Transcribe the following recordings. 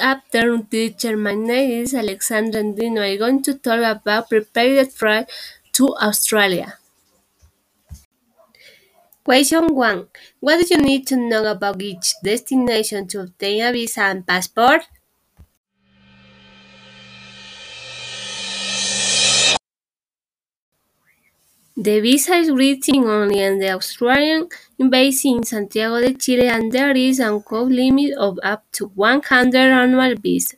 afternoon, teacher. My name is Alexandra Andino. I'm going to talk about preparing flight to Australia. Question 1. What do you need to know about each destination to obtain a visa and passport? The visa is written only in the Australian embassy in Santiago de Chile and there is a code limit of up to 100 annual visas.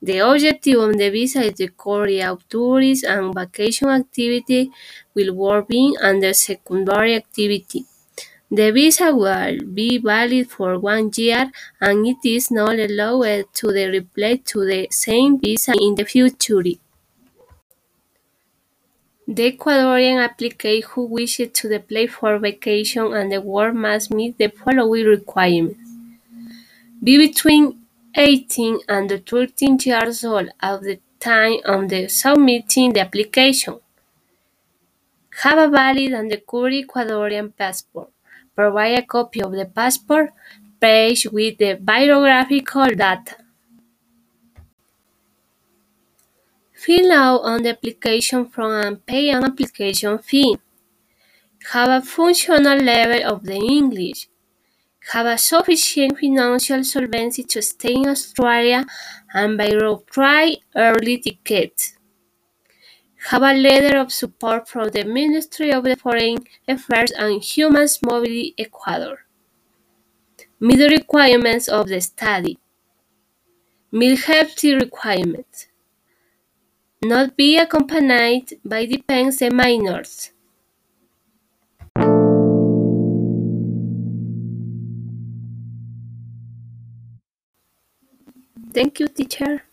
The objective of the visa is the career of tourist and vacation activity will work being under secondary activity. The visa will be valid for one year and it is not allowed to reapply to the same visa in the future. The Ecuadorian applicant who wishes to apply for vacation and the work must meet the following requirements. Be between 18 and 13 years old at the time of the submitting the application. Have a valid and current Ecuadorian passport. Provide a copy of the passport page with the biographical data. Fill out on the application form and pay an application fee. Have a functional level of the English. Have a sufficient financial solvency to stay in Australia and buy try early tickets. Have a letter of support from the Ministry of the Foreign Affairs and Human Mobility Ecuador. Meet the requirements of the study. Meet health requirements not be accompanied by dependent minors. Thank you, teacher.